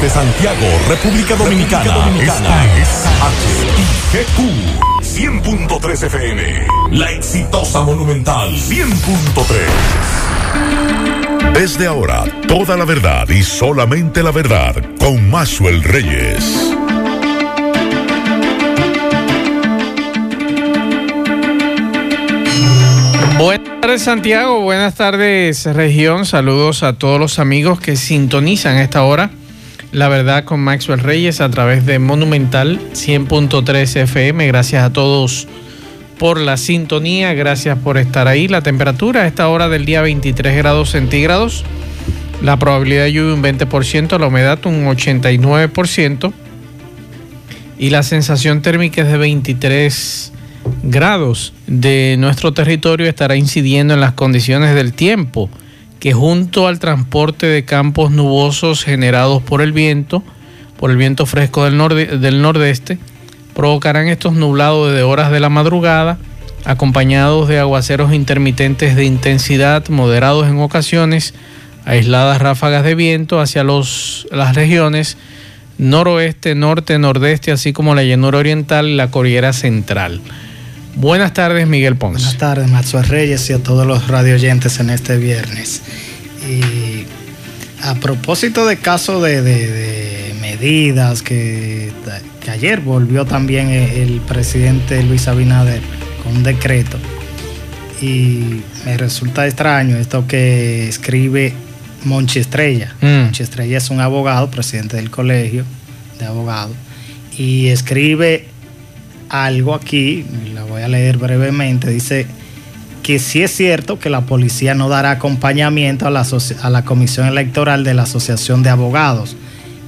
Desde Santiago, República Dominicana. Dominicana. Esta es HIGQ 100.3 FM. La exitosa Monumental 100.3. Desde ahora, toda la verdad y solamente la verdad con Maxwell Reyes. Buenas tardes Santiago, buenas tardes región, saludos a todos los amigos que sintonizan a esta hora. La verdad con Maxwell Reyes a través de Monumental 100.3 FM. Gracias a todos por la sintonía, gracias por estar ahí. La temperatura a esta hora del día 23 grados centígrados. La probabilidad de lluvia un 20%, la humedad un 89% y la sensación térmica es de 23 grados de nuestro territorio estará incidiendo en las condiciones del tiempo, que junto al transporte de campos nubosos generados por el viento, por el viento fresco del, del nordeste, provocarán estos nublados de horas de la madrugada, acompañados de aguaceros intermitentes de intensidad moderados en ocasiones, aisladas ráfagas de viento hacia los, las regiones noroeste, norte, nordeste, así como la llanura oriental y la cordillera central. Buenas tardes, Miguel Ponce. Buenas tardes, Maxwell Reyes y a todos los radioyentes en este viernes. Y a propósito de caso de, medidas que, ayer volvió también el presidente Luis Abinader con un decreto. Y me resulta extraño esto que escribe Monchi Estrella. Mm. Monchi Estrella es un abogado, presidente del colegio de abogados, y escribe algo aquí, la voy a leer brevemente, dice que sí es cierto que la policía no dará acompañamiento a la, a la Comisión Electoral de la Asociación de Abogados,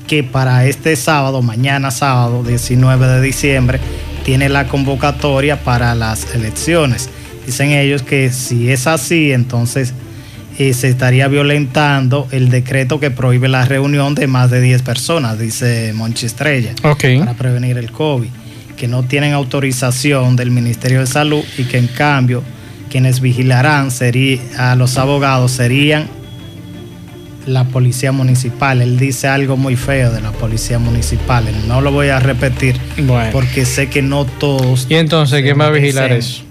que para este sábado, mañana sábado 19 de diciembre, tiene la convocatoria para las elecciones. Dicen ellos que si es así, entonces eh, se estaría violentando el decreto que prohíbe la reunión de más de 10 personas, dice Monchi Estrella, para prevenir el COVID que no tienen autorización del Ministerio de Salud y que en cambio quienes vigilarán a los abogados serían la policía municipal. Él dice algo muy feo de la policía municipal. No lo voy a repetir porque sé que no todos. ¿Y entonces quién va a vigilar eso?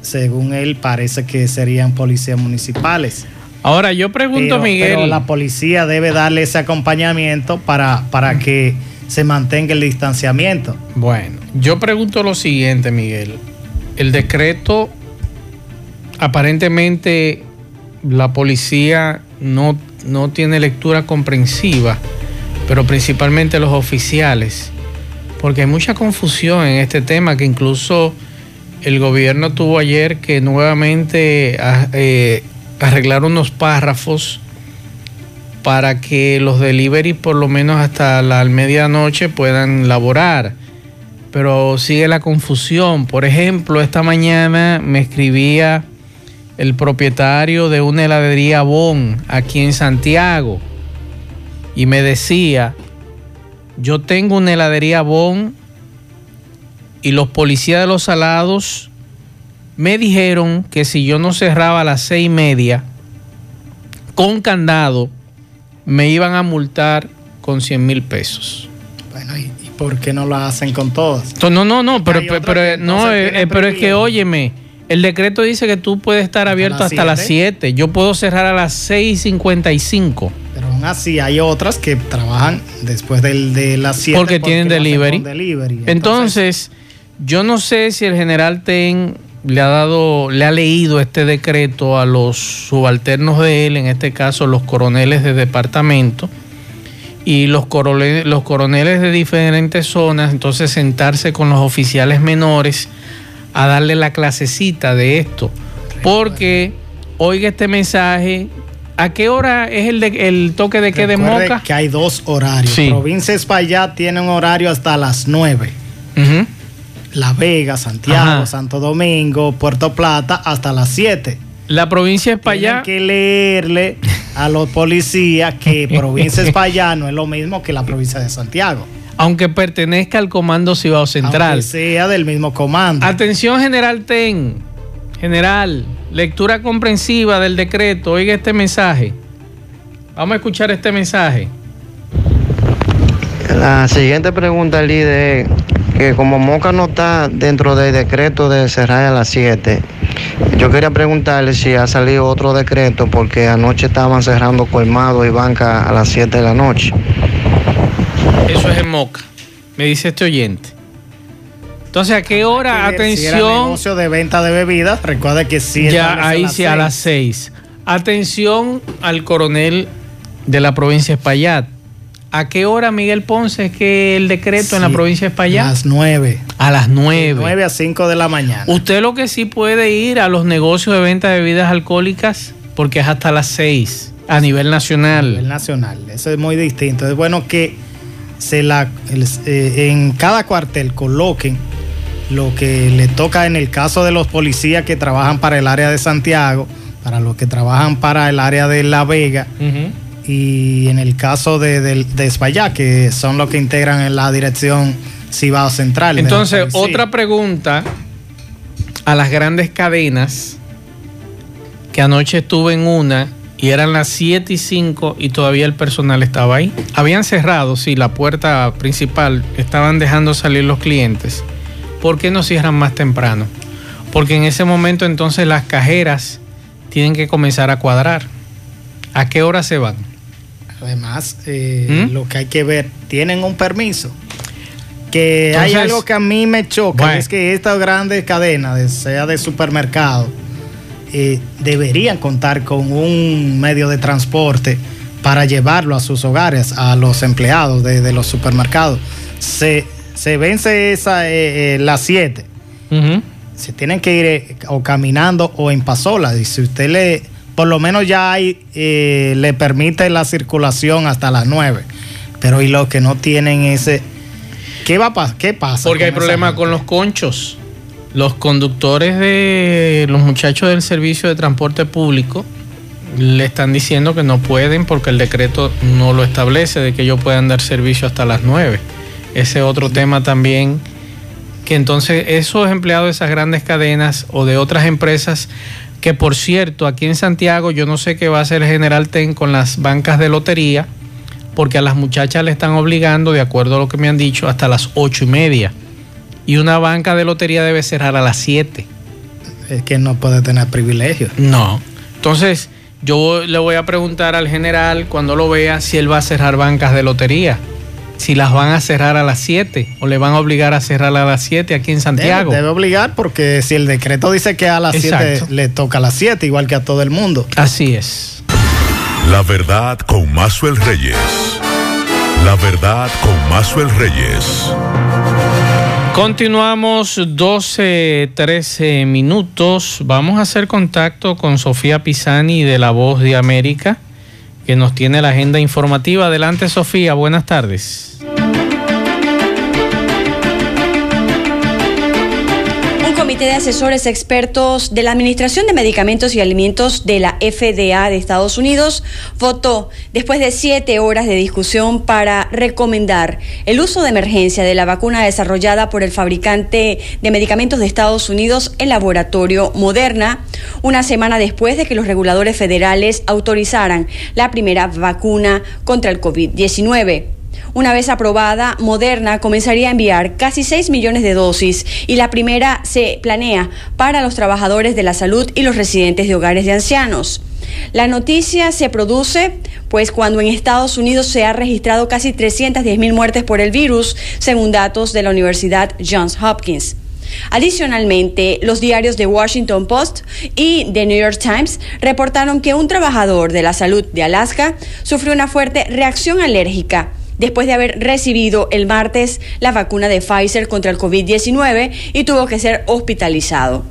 Según él, parece que serían policías municipales. Ahora yo pregunto, Miguel. Pero la policía debe darle ese acompañamiento para, para que se mantenga el distanciamiento. Bueno, yo pregunto lo siguiente, Miguel. El decreto, aparentemente la policía no, no tiene lectura comprensiva, pero principalmente los oficiales, porque hay mucha confusión en este tema que incluso el gobierno tuvo ayer que nuevamente eh, arreglar unos párrafos para que los delivery por lo menos hasta la medianoche puedan laborar. Pero sigue la confusión. Por ejemplo, esta mañana me escribía el propietario de una heladería Bon aquí en Santiago y me decía, yo tengo una heladería Bon y los policías de los salados me dijeron que si yo no cerraba a las seis y media con candado, me iban a multar con 100 mil pesos. Bueno, ¿y, por qué no lo hacen con todas? No, no, no, pero, pero, no, eh, pero es que óyeme, el decreto dice que tú puedes estar abierto hasta las 7. Yo puedo cerrar a las 6.55. Pero aún así hay otras que trabajan después del, de las 7. Porque, tienen delivery. delivery. Entonces, yo no sé si el general Ten le ha dado, le ha leído este decreto a los subalternos de él, en este caso los coroneles de departamento, y los coroneles, los coroneles de diferentes zonas, entonces sentarse con los oficiales menores a darle la clasecita de esto. Porque, oiga este mensaje, ¿a qué hora es el, de, el toque de qué de Moca? Que hay dos horarios. Provincia Espaillat tiene un horario hasta las 9. La Vega, Santiago, Santo Domingo, Puerto Plata, hasta las 7. La provincia es para allá. que leerle a los policías que provincia es para allá no es lo mismo que la provincia de Santiago. Aunque pertenezca al Comando Cibao Central. Aunque sea del mismo comando. Atención, General Ten. General, lectura comprensiva del decreto. Oiga este mensaje. Vamos a escuchar este mensaje. La siguiente pregunta, líder, que como Moca no está dentro del decreto de cerrar a las 7, yo quería preguntarle si ha salido otro decreto porque anoche estaban cerrando colmado y banca a las 7 de la noche. Eso es en Moca, me dice este oyente. Entonces, ¿a qué hora? Atención. Si negocio de venta de bebidas, recuerda que sí. Ya, ahí sí, a las 6. Atención al coronel de la provincia de Espaillat. ¿A qué hora, Miguel Ponce, es que el decreto en la provincia de Espaillat? A las 9. A las 9. 9 a 5 de la mañana. Usted lo que sí puede ir a los negocios de venta de bebidas alcohólicas porque es hasta las 6 a nivel nacional. A nivel nacional, eso es muy distinto. Es bueno que se la, eh, en cada cuartel coloquen lo que le toca en el caso de los policías que trabajan para el área de Santiago, para los que trabajan para el área de La Vega. Y en el caso de, de, que son los que integran en la dirección Cibao Central. Entonces, otra pregunta a las grandes cadenas, que anoche estuve en una y eran las 7 y 5 y todavía el personal estaba ahí. Habían cerrado, sí, la puerta principal, estaban dejando salir los clientes. ¿Por qué no cierran más temprano? Porque en ese momento entonces las cajeras tienen que comenzar a cuadrar. ¿A qué hora se van? Además, eh, ¿Mm? lo que hay que ver, tienen un permiso. Que hay algo que a mí me choca, es que estas grandes cadenas, sea de supermercado, eh, deberían contar con un medio de transporte para llevarlo a sus hogares, a los empleados de, los supermercados. Se, se vence esa eh, las 7. Se tienen que ir o caminando o en pasola. Y si usted le por lo menos ya hay, eh, le permite la circulación hasta las 9. Pero y los que no tienen ese... ¿Qué, va a ¿Qué pasa? Porque hay problemas con los conchos. Los conductores de los muchachos del servicio de transporte público le están diciendo que no pueden porque el decreto no lo establece de que ellos puedan dar servicio hasta las 9. Ese otro tema también que entonces esos empleados de esas grandes cadenas o de otras empresas que por cierto, aquí en Santiago yo no sé qué va a hacer General Ten con las bancas de lotería, porque a las muchachas le están obligando, de acuerdo a lo que me han dicho, hasta las ocho y media. Y una banca de lotería debe cerrar a las siete. Es que no puede tener privilegios. No. Entonces, yo le voy a preguntar al general cuando lo vea si él va a cerrar bancas de lotería si las van a cerrar a las 7 o le van a obligar a cerrar a las 7 aquí en Santiago. Debe, obligar porque si el decreto dice que a las 7 le toca a las 7, igual que a todo el mundo. Así es. La verdad con Mazuel Reyes. La verdad con Mazuel Reyes. Continuamos 12, 13 minutos. Vamos a hacer contacto con Sofía Pisani de La Voz de América que nos tiene la agenda informativa. Adelante, Sofía, buenas tardes. De Asesores Expertos de la Administración de Medicamentos y Alimentos de la FDA de Estados Unidos votó después de siete horas de discusión para recomendar el uso de emergencia de la vacuna desarrollada por el fabricante de medicamentos de Estados Unidos, el laboratorio Moderna, una semana después de que los reguladores federales autorizaran la primera vacuna contra el COVID-19. Una vez aprobada, Moderna comenzaría a enviar casi 6 millones de dosis y la primera se planea para los trabajadores de la salud y los residentes de hogares de ancianos. La noticia se produce pues cuando en Estados Unidos se ha registrado casi 310 mil muertes por el virus, según datos de la Universidad Johns Hopkins. Adicionalmente, los diarios The Washington Post y The New York Times reportaron que un trabajador de la salud de Alaska sufrió una fuerte reacción alérgica después de haber recibido el martes la vacuna de Pfizer contra el COVID-19 y tuvo que ser hospitalizado.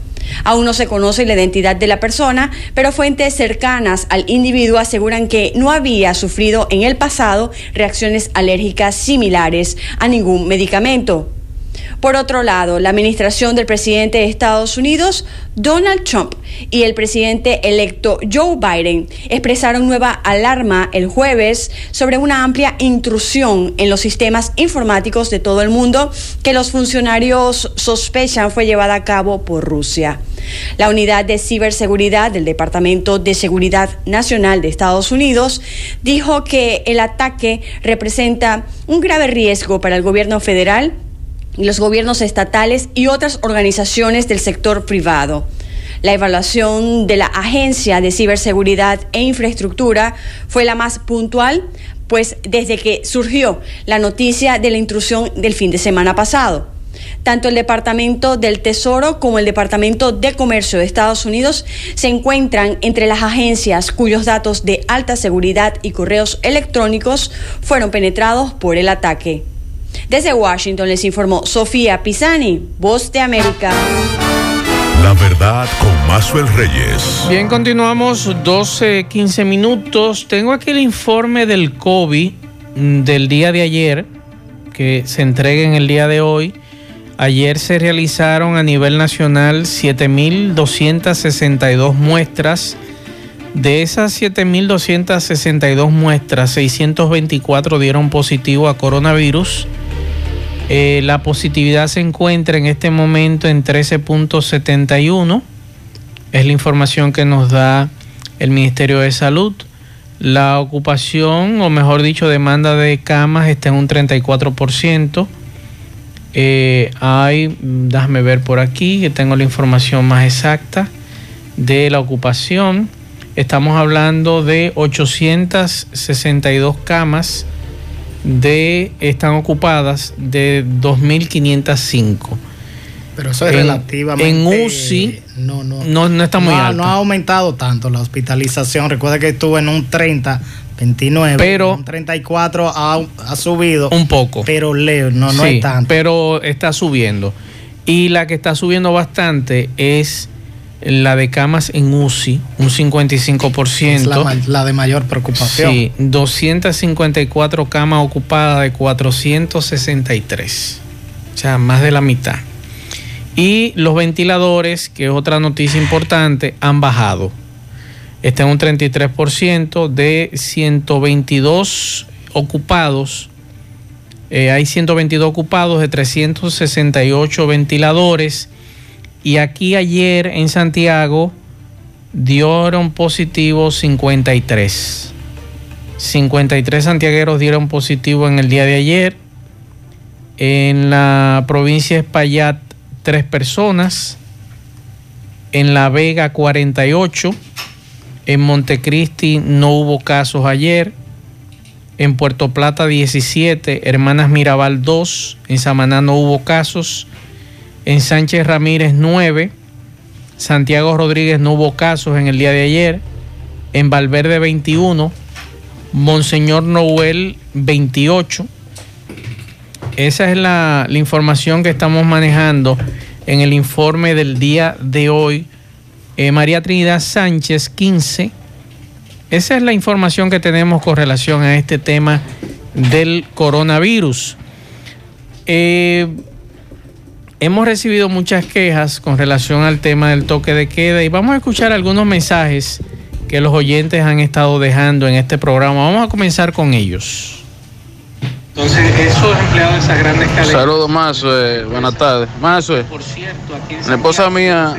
Aún no se conoce la identidad de la persona, pero fuentes cercanas al individuo aseguran que no había sufrido en el pasado reacciones alérgicas similares a ningún medicamento. Por otro lado, la administración del presidente de Estados Unidos, Donald Trump, y el presidente electo Joe Biden expresaron nueva alarma el jueves sobre una amplia intrusión en los sistemas informáticos de todo el mundo que los funcionarios sospechan fue llevada a cabo por Rusia. La unidad de ciberseguridad del Departamento de Seguridad Nacional de Estados Unidos dijo que el ataque representa un grave riesgo para el gobierno federal los gobiernos estatales y otras organizaciones del sector privado. La evaluación de la Agencia de Ciberseguridad e Infraestructura fue la más puntual, pues desde que surgió la noticia de la intrusión del fin de semana pasado. Tanto el Departamento del Tesoro como el Departamento de Comercio de Estados Unidos se encuentran entre las agencias cuyos datos de alta seguridad y correos electrónicos fueron penetrados por el ataque. Desde Washington les informó Sofía Pisani, Voz de América. La verdad con Mazuel Reyes. Bien, continuamos 12, 15 minutos. Tengo aquí el informe del COVID mm, del día de ayer, que se entrega en el día de hoy. Ayer se realizaron a nivel nacional 7.262 muestras. De esas 7.262 muestras, 624 dieron positivo a coronavirus. Eh, la positividad se encuentra en este momento en 13.71. Es la información que nos da el Ministerio de Salud. La ocupación, o mejor dicho, demanda de camas está en un 34%. Eh, hay, déjame ver por aquí, que tengo la información más exacta de la ocupación. Estamos hablando de 862 camas de están ocupadas de 2.505. Pero eso es relativamente. En UCI no, no, no, está muy alto. No ha aumentado tanto la hospitalización. Recuerda que estuvo en un 30, 29. Pero. Un 34 ha, ha subido. Un poco. Pero leo, no, no sí, es tanto. Pero está subiendo. Y la que está subiendo bastante es la de camas en UCI, un 55%. Es la, la, de mayor preocupación. Sí, 254 camas ocupadas de 463. O sea, más de la mitad. Y los ventiladores, que es otra noticia importante, han bajado. Está en un 33% de 122 ocupados. Eh, hay 122 ocupados de 368 ventiladores y aquí ayer en Santiago dieron positivo 53. 53 santiagueros dieron positivo en el día de ayer. En la provincia de Espaillat, tres personas. En La Vega, 48. En Montecristi no hubo casos ayer. En Puerto Plata, 17. Hermanas Mirabal, 2. En Samaná no hubo casos. En Sánchez Ramírez 9. Santiago Rodríguez no hubo casos en el día de ayer. En Valverde 21. Monseñor Noel 28. Esa es la, información que estamos manejando en el informe del día de hoy. Eh, María Trinidad Sánchez 15. Esa es la información que tenemos con relación a este tema del coronavirus. Eh, Hemos recibido muchas quejas con relación al tema del toque de queda y vamos a escuchar algunos mensajes que los oyentes han estado dejando en este programa. Vamos a comenzar con ellos. Entonces, esos empleados de esas grandes cadenas. Saludos, Mazue. Buenas tardes. Mazue. Por cierto, aquí en La esposa mía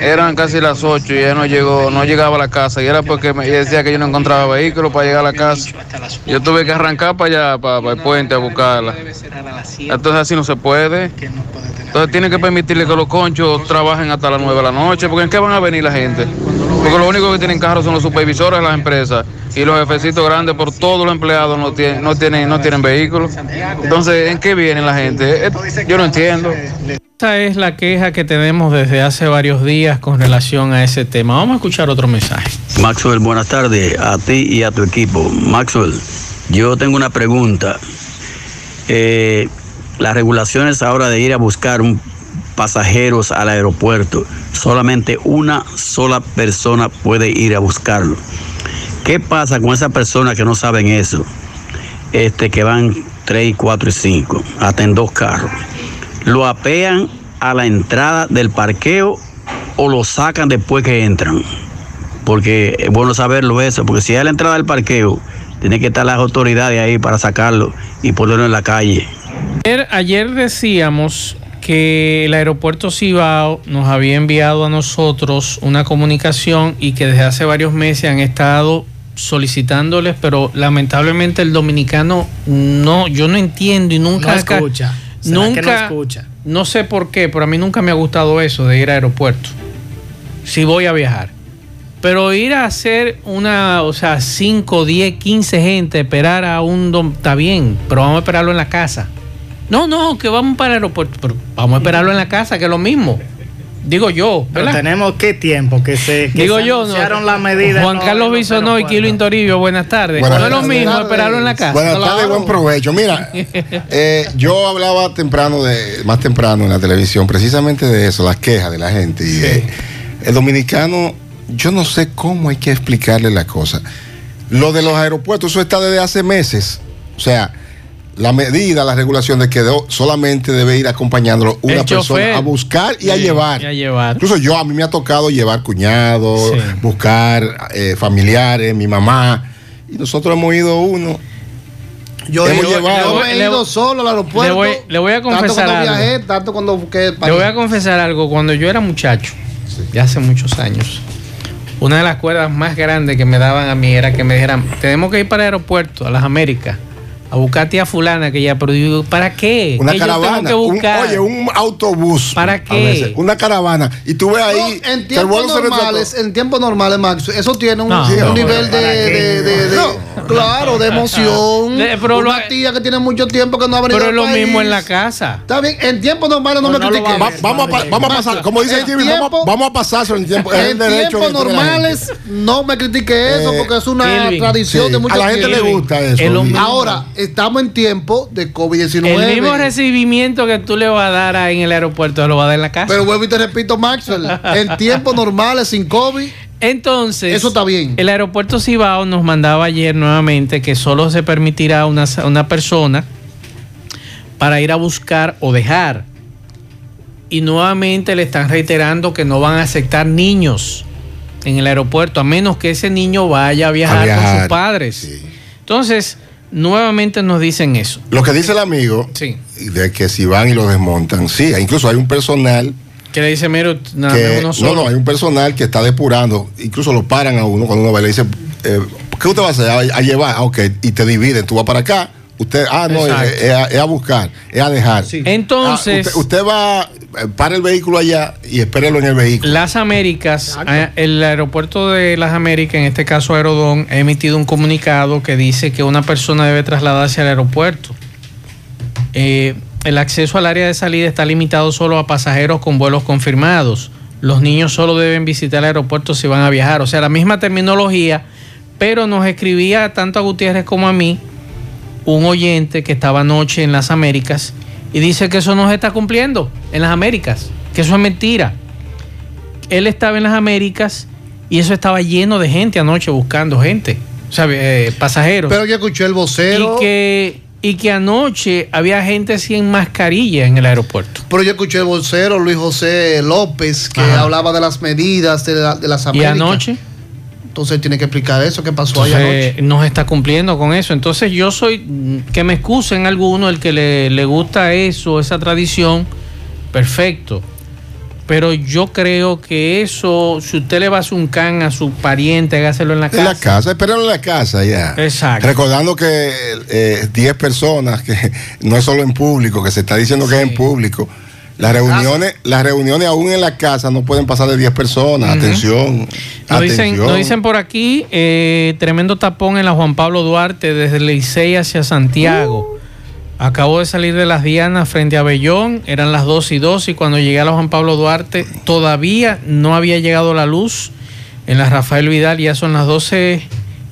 eran casi las 8 y ella no llegó, no llegaba a la casa. Y era porque me decía que yo no encontraba vehículo para llegar a la casa. Yo tuve que arrancar para allá, para, para el puente, a buscarla. Entonces, así no se puede. Entonces, tienen que permitirle que los conchos trabajen hasta las 9 de la noche. Porque ¿en qué van a venir la gente? Porque lo único que tienen carros son los supervisores de las empresas y los jefecitos grandes por todos los empleados no tienen, no tienen, no tienen vehículos. Entonces, ¿en qué viene la gente? Yo no entiendo. Esta es la queja que tenemos desde hace varios días con relación a ese tema. Vamos a escuchar otro mensaje. Maxwell, buenas tardes a ti y a tu equipo. Maxwell, yo tengo una pregunta. Eh, las regulaciones ahora de ir a buscar un pasajeros al aeropuerto, solamente una sola persona puede ir a buscarlo. ¿Qué pasa con esas personas que no saben eso? Este, que van 3, 4 y 5, hasta en dos carros. ¿Lo apean a la entrada del parqueo o lo sacan después que entran? Porque es bueno saberlo eso, porque si hay la entrada del parqueo, tiene que estar las autoridades ahí para sacarlo y ponerlo en la calle. Ayer decíamos que el aeropuerto Cibao nos había enviado a nosotros una comunicación y que desde hace varios meses han estado solicitándoles, pero lamentablemente el dominicano no, yo no entiendo y nunca No escucha. ¿Será nunca no escucha? no sé por qué, pero a mí nunca me ha gustado eso de ir a aeropuerto. Si voy a viajar. Pero ir a hacer una, o sea, 5, 10, 15 gente, esperar a un dom, está bien, pero vamos a esperarlo en la casa. No, no, que vamos para el aeropuerto, pero vamos a esperarlo en la casa, que es lo mismo. Digo yo, Pero ¿verdad? tenemos qué tiempo que se, que Digo se yo, no. anunciaron las medidas. Juan no, Carlos Bisonó y. Kilo Intoribio, buenas tardes. Buenas no es lo mismo esperarlo en la casa. Buenas tardes, buen provecho. Mira, eh, yo hablaba temprano de, más temprano en la televisión, precisamente de eso, las quejas de la gente. Y eh, el dominicano, yo no sé cómo hay que explicarle la cosa. Lo de los aeropuertos, eso está desde hace meses. O sea, la medida, la regulación de que do- solamente debe ir acompañándolo una El chofer. persona a buscar y a llevar. y a llevar. Incluso yo, a mí me ha tocado llevar cuñados, Sí. buscar eh, familiares, mi mamá. Y nosotros hemos ido uno. Yo, Hemos yo- llevado- yo he Le- ido solo al aeropuerto. le voy- le voy a confesar Tanto cuando algo. viajé, tanto cuando que Le voy a confesar algo. Cuando yo era muchacho, ya hace muchos años, una de las cuerdas más grandes que me daban a mí era que me dijeran, tenemos que ir para el aeropuerto, a las Américas, a buscar a tía fulana que ya, pero yo digo, ¿para qué? Una ¿Qué yo tengo caravana. que un- buscar? oye, un autobús. ¿Para a qué? veces, una caravana. Y tú ves ahí. No, en tiempos normales, en tiempos normales, Max, eso tiene un, No, un no, nivel de, ¿para qué? de- de- de- claro, de emoción. De- pero Una lo- tía que tiene mucho tiempo que no ha venido Pero es lo país. mismo en la casa. Está bien, en tiempos normales no, me critiques. va a Va- vamos, a, vamos a pasar, como dice Jimmy, vamos, tiempo- vamos a pasarse en tiempo. es el En tiempos normales no me critique eso Eh, porque es una tradición de mucho a la gente le gusta eso. Ahora, estamos en tiempo de COVID-19. El mismo recibimiento que tú le vas a dar ahí en el aeropuerto, lo vas a dar en la casa. Pero vuelvo y te repito, Maxwell, en tiempos normales, sin COVID, Entonces, Eso está bien. El aeropuerto Cibao nos mandaba ayer nuevamente que solo se permitirá una, una persona para ir a buscar o dejar. Y nuevamente le están reiterando que no van a aceptar niños en el aeropuerto, a menos que ese niño vaya a viajar, con viajar, sus padres. sí. Entonces, nuevamente nos dicen eso. Lo que dice el amigo, Sí. de que si van y lo desmontan, sí, incluso hay un personal Que le dice, mira, nada que no, no, hay un personal que está depurando, incluso lo paran a uno cuando uno va y le dice, eh, ¿qué usted va a hacer? A, a llevar, ah, ok, y te dividen, tú vas para acá, usted, ah, no, es, es a, es a buscar, es a dejar. Entonces, Ah, usted, usted va, para el vehículo allá y espérelo en el vehículo. Las Américas, eh, el aeropuerto de Las Américas, en este caso Aerodón, ha emitido un comunicado que dice que una persona debe trasladarse al aeropuerto. Eh, el acceso al área de salida está limitado solo a pasajeros con vuelos confirmados. Los niños solo deben visitar el aeropuerto si van a viajar. O sea, la misma terminología, pero nos escribía tanto a Gutiérrez como a mí un oyente que estaba anoche en las Américas y dice que eso no se está cumpliendo en las Américas, que eso es mentira. Él estaba en las Américas y eso estaba lleno de gente anoche buscando gente, o sea, eh, pasajeros. pero yo escuché el vocero. y, que, y que anoche había gente sin mascarilla en el aeropuerto. Pero yo escuché el vocero Luis José López que Ajá. hablaba de las medidas de, la- de las Y Américas. anoche Entonces tiene que explicar eso, qué pasó ahí entonces, anoche. no se está cumpliendo con eso. Entonces yo soy, que me excusen alguno, el que le, le gusta eso, esa tradición, perfecto. Pero yo creo que eso, si usted le va a hacer un can a su pariente, hágaselo en la casa. En la casa, espérenlo en la casa ya. Exacto. Recordando que eh, 10 personas, que no es solo en público, que se está diciendo que es en público. Las reuniones, las reuniones aún en la casa no pueden pasar de 10 personas. Atención. Nos dicen, nos dicen por aquí, eh, tremendo tapón en la Juan Pablo Duarte desde Licey hacia Santiago. Acabo de salir de las Dianas frente a Bellón, eran las 2 y 2 y cuando llegué a la Juan Pablo Duarte todavía no había llegado la luz. En la Rafael Vidal ya son las 12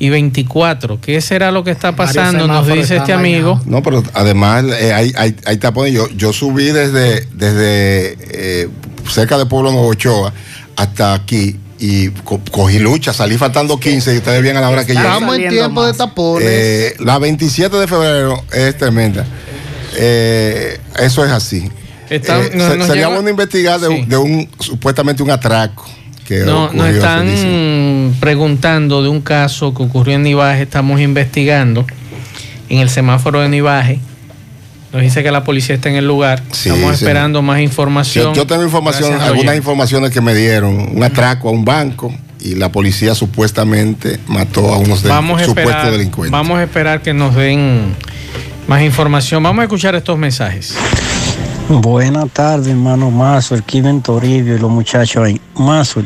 y 24. ¿Qué será lo que está pasando? Nos dice este amigo. No, pero además eh, hay, hay, hay tapones. Yo, yo subí desde, desde eh, cerca de Pueblo Nuevo Ochoa hasta aquí y co- cogí lucha, salí faltando 15 y ustedes bien a la hora que llegué. Estamos en tiempo de tapones. Eh, la 27 de febrero es tremenda. Eh, eso es así. Está- Eh, nos- se- nos sería llega- bueno investigar de, Sí. un- de un supuestamente un atraco que No, ocurrió, nos están preguntando de un caso que ocurrió en Nivaje, estamos investigando en el semáforo de Nivaje Nos dice que la policía está en el lugar. Sí, Estamos sí. esperando más información. Yo, yo tengo información, Gracias algunas informaciones que me dieron. Un atraco a un banco y la policía supuestamente mató a unos Vamos a supuestos esperar, delincuentes. vamos a esperar que nos den más información. Vamos a escuchar estos mensajes. Buenas tardes, hermano Mazo, el Kiven Toribio y los muchachos ahí. Mazo,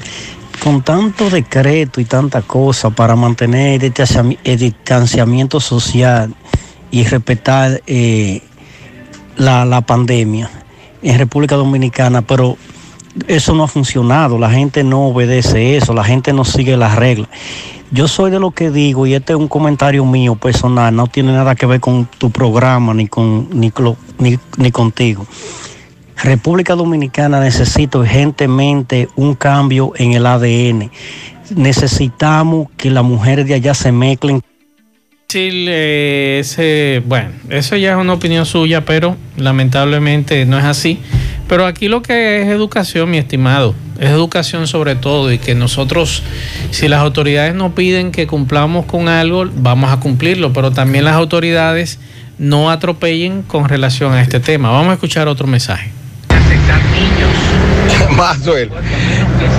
con tanto decreto y tanta cosa para mantener el distanciami- el distanciamiento social y respetar eh, la pandemia en República Dominicana, pero eso no ha funcionado, la gente no obedece eso, la gente no sigue las reglas. Yo soy de lo que digo, y este es un comentario mío personal, no tiene nada que ver con tu programa ni, con, ni, ni, ni contigo. República Dominicana necesita urgentemente un cambio en el ADN. Necesitamos que las mujeres de allá se mezclen eh, ese, bueno, eso ya es una opinión suya, pero lamentablemente no es así. Pero aquí lo que es educación, mi estimado, es educación sobre todo y que nosotros, si las autoridades nos piden que cumplamos con algo, vamos a cumplirlo, pero también las autoridades no atropellen con relación a este tema. Vamos a escuchar otro mensaje.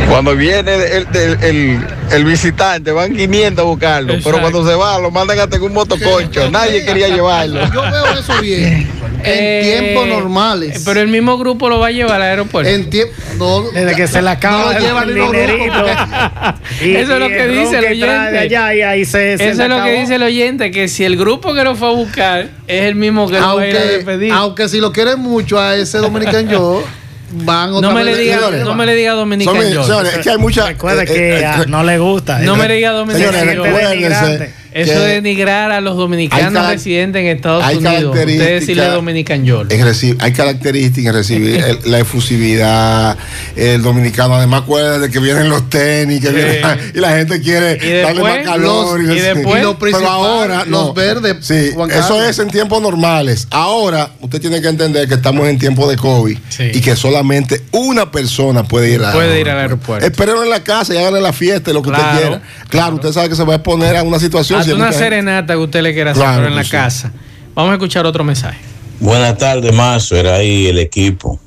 Cuando viene el, el- el- el visitante, van 500 a buscarlo, pero cuando se va, lo mandan hasta en un motoconcho. Nadie quería llevarlo. Yo veo eso bien. En Eh, tiempos normales. Pero el mismo grupo lo va a llevar al aeropuerto. En tiempo. No, Desde que se le acaba no lo el dinerito. Y- Eso es lo que dice el oyente. allá y ahí se, se Eso es lo que dice el oyente, que si el grupo que lo fue a buscar es el mismo que lo va a ir a aunque, despedir. aunque si lo quieren mucho a ese dominicano yo, van otra No me, le diga, no me le diga Dominican Son- George. señores, es que hay mucha. Recuerda eh, que eh, no le gusta. No me le diga Dominican Señores, recuérdense Eso que de denigrar a los dominicanos residentes en Estados hay Unidos. Usted características- decirle Dominican reci- hay características en recibir el- la efusividad, el dominicano. Además, acuérdate que vienen los tenis que vienen- y la gente quiere darle más calor. los- y después, y lo pero ahora, los no. verdes, Sí, eso es en tiempos normales. Ahora, usted tiene que entender que estamos en tiempo de COVID Sí. y que solamente una persona puede ir, Puede ir al aeropuerto. Espérenlo en la casa y háganle la fiesta y lo que Claro, usted quiera. Claro, usted sabe que se va a exponer a una situación. Hasta si una gente- serenata que usted le quiera hacer Claro en la sí. casa. Vamos a escuchar otro mensaje. Buenas tardes, Mazo. Era ahí el equipo.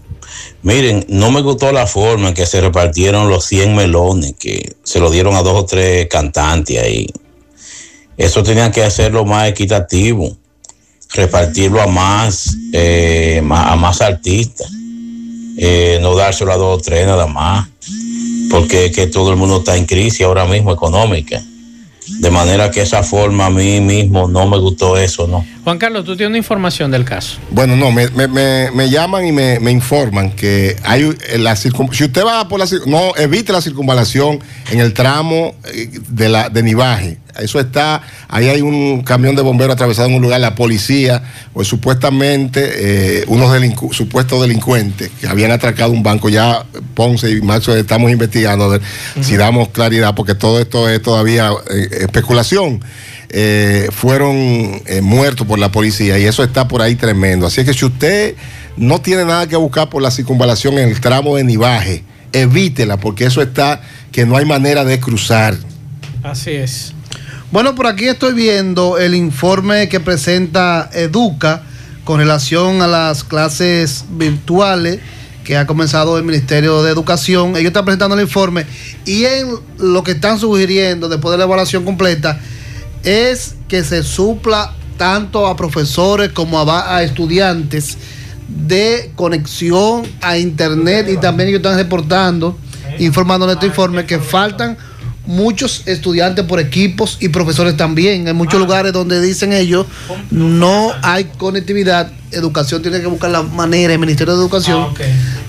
Miren, no me gustó la forma en que se repartieron los 100 melones, que se lo dieron a dos o tres cantantes ahí. Eso tenían que hacerlo más equitativo, repartirlo a más, eh, a más artistas, Eh, no dárselo a dos o tres nada más, porque es que todo el mundo está en crisis ahora mismo económica. De manera que esa forma a mí mismo no me gustó eso, ¿no? Juan Carlos, tú tienes una información del caso. Bueno, no, me, me- me- me llaman y me, me informan que hay eh, la circun- si usted va por la no evite la circunvalación en el tramo eh, de la de Nivaje. Eso está, ahí hay un camión de bomberos atravesado en un lugar, la policía, pues supuestamente eh, unos delincu- supuestos delincuentes que habían atracado un banco, ya Ponce y Maxo estamos investigando a ver si damos claridad, porque todo esto es todavía eh, especulación eh, fueron eh, muertos por la policía y eso está por ahí tremendo. Así que si usted no tiene nada que buscar por la circunvalación en el tramo de Nivaje, evítela porque eso está que no hay manera de cruzar. Así es. Bueno, por aquí estoy viendo el informe que presenta Educa con relación a las clases virtuales que ha comenzado el Ministerio de Educación. Ellos están presentando el informe y en lo que están sugiriendo después de la evaluación completa es que se supla tanto a profesores como a, estudiantes de conexión a internet y también ellos están reportando, informando en este informe que faltan muchos estudiantes por equipos y profesores también. En muchos lugares donde dicen ellos no hay conectividad, educación tiene que buscar la manera, el Ministerio de Educación,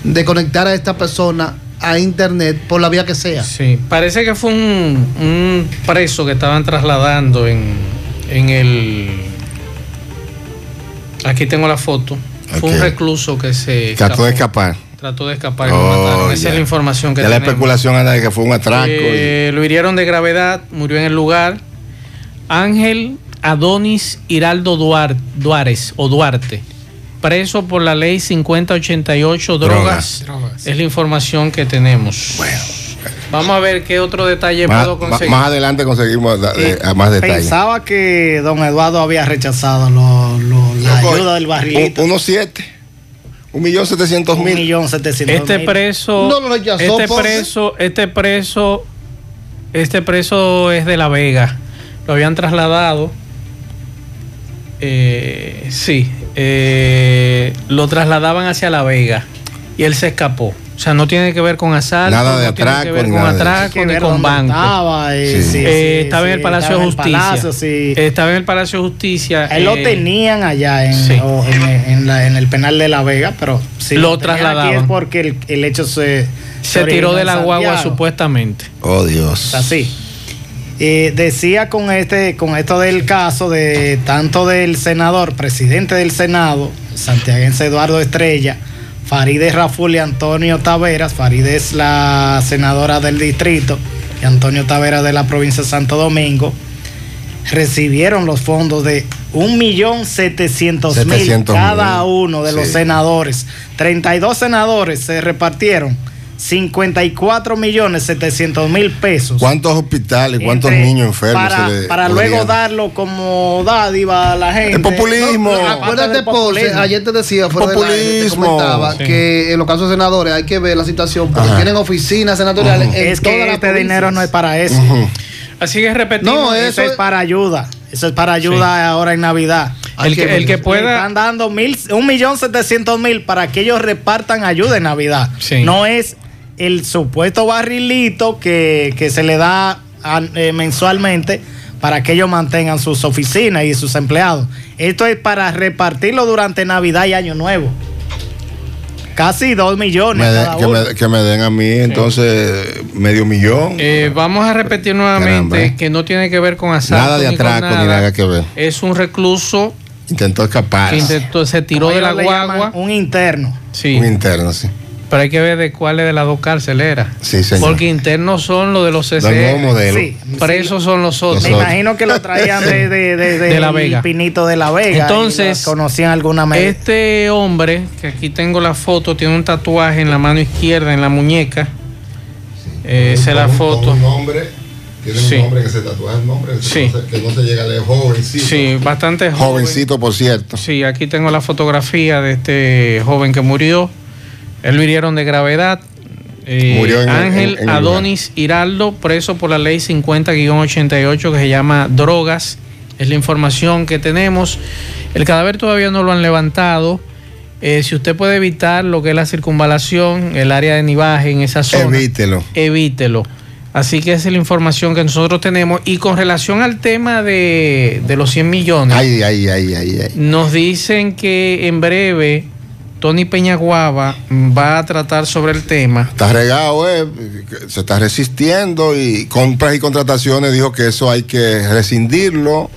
de conectar a esta persona a internet por la vía que sea. Sí, parece que fue un, un preso que estaban trasladando en, en el... Aquí tengo la foto. Fue un recluso que se... Trató de escapó. escapar. Trató de escapar y lo Oh, mataron. Esa ya. es la información que Ya la especulación anda de que fue un atraco. y- Eh, Lo hirieron de gravedad, murió en el lugar. Ángel Adonis Hiraldo Duar- Duárez o Duarte, preso por la ley 5088 drogas. Drogas. Es la información que tenemos. Vamos a ver qué otro detalle Más, puedo conseguir. más adelante conseguimos da- eh, más detalles. Pensaba que don Eduardo había rechazado lo- lo- la ayuda del barrilito. Un- Unos siete. Un millón setecientos Un mil. millón setecientos Este mil. preso, No lo rechazó, este preso, este preso, este preso es de La Vega. Lo habían trasladado. eh, sí, eh, lo trasladaban hacia La Vega y él se escapó. O sea, no tiene que ver con asalto, Nada de no tiene que atraco, ver ni con atraco ni ver con banco. estaba, Sí. sí, Eh, sí, estaba en el sí, Palacio estaba de en el Justicia. Palacio, sí. Estaba en el Palacio de Justicia. Él lo eh, tenían allá en, sí. o en, en la- en el penal de La Vega, pero si Lo trasladaban. Aquí es porque el, el hecho se, Se originó tiró de la guagua supuestamente. Oh, Dios. Así. Eh, decía con este, con esto del caso de tanto del senador, presidente del Senado, santiaguense Eduardo Estrella, Faride Raful y Antonio Taveras. Faride es la senadora del distrito y Antonio Taveras de la provincia de Santo Domingo. Recibieron los fondos de 1.700.000 700,000. cada uno de los senadores. 32 senadores se repartieron 54 millones 700 mil pesos. ¿Cuántos hospitales, cuántos Entre- niños enfermos Para, se le para podrían- luego darlo como dádiva a la gente. El populismo. No, no, Acuérdate, populismo. ayer te decía, fuera del aire, te comentaba Sí. que en los casos de senadores hay que ver la situación, porque Ajá. tienen oficinas senatoriales en Es que este provincias. dinero no es para eso. Así que repetimos. No, Eso, Eso es es- para ayuda. Eso es para ayuda ahora en Navidad. el, que, el que Le pueda. Están dando mil, un millón setecientos mil para que ellos repartan ayuda en Navidad. Sí. No es el supuesto barrilito que, que se le da a- eh, mensualmente para que ellos mantengan sus oficinas y sus empleados. Esto es para repartirlo durante Navidad y Año Nuevo. Casi dos millones. Me de- cada que, uno. me, que me den a mí entonces medio millón. Eh, vamos a repetir nuevamente Caramba. que no tiene que ver con asalto. nada de ni atraco ni nada que ver. Es un recluso Intentó escapar. que intentó- se tiró Como de la guagua. Un interno. Sí, Un interno, sí. Pero hay que ver de cuáles de las dos cárceles era. Sí, señor. Porque internos son los de los CCR. modelo. Sí. Presos son los otros. Me imagino que lo traían de, de, de, De La Vega. el Pinito de La Vega. Entonces, conocían alguna medida. Este hombre, que aquí tengo la foto, tiene un tatuaje en la mano izquierda, en la muñeca. Eh, esa es la foto. Un nombre, tiene Sí. un nombre que se tatúa el nombre, que, Sí. no se, que no se llega lejos, jovencito. Sí, bastante joven. Jovencito, por cierto. Sí, aquí tengo la fotografía de este joven que murió. Él lo hirieron de gravedad. Eh, Murió en el- Ángel en- en el Adonis Hiraldo, preso por la ley 50-88 que se llama drogas. Es la información que tenemos. El cadáver todavía no lo han levantado. Eh, si usted puede evitar lo que es la circunvalación, el área de nivaje en esa zona, Evítelo. evítelo. Así que esa es la información que nosotros tenemos. Y con relación al tema de, de los 100 millones, Ay, ay, ay, ay, ay. nos dicen que en breve Tony Peñaguaba va a tratar sobre el tema. Está regado, eh. Se está resistiendo y compras y contrataciones dijo que eso hay que rescindirlo.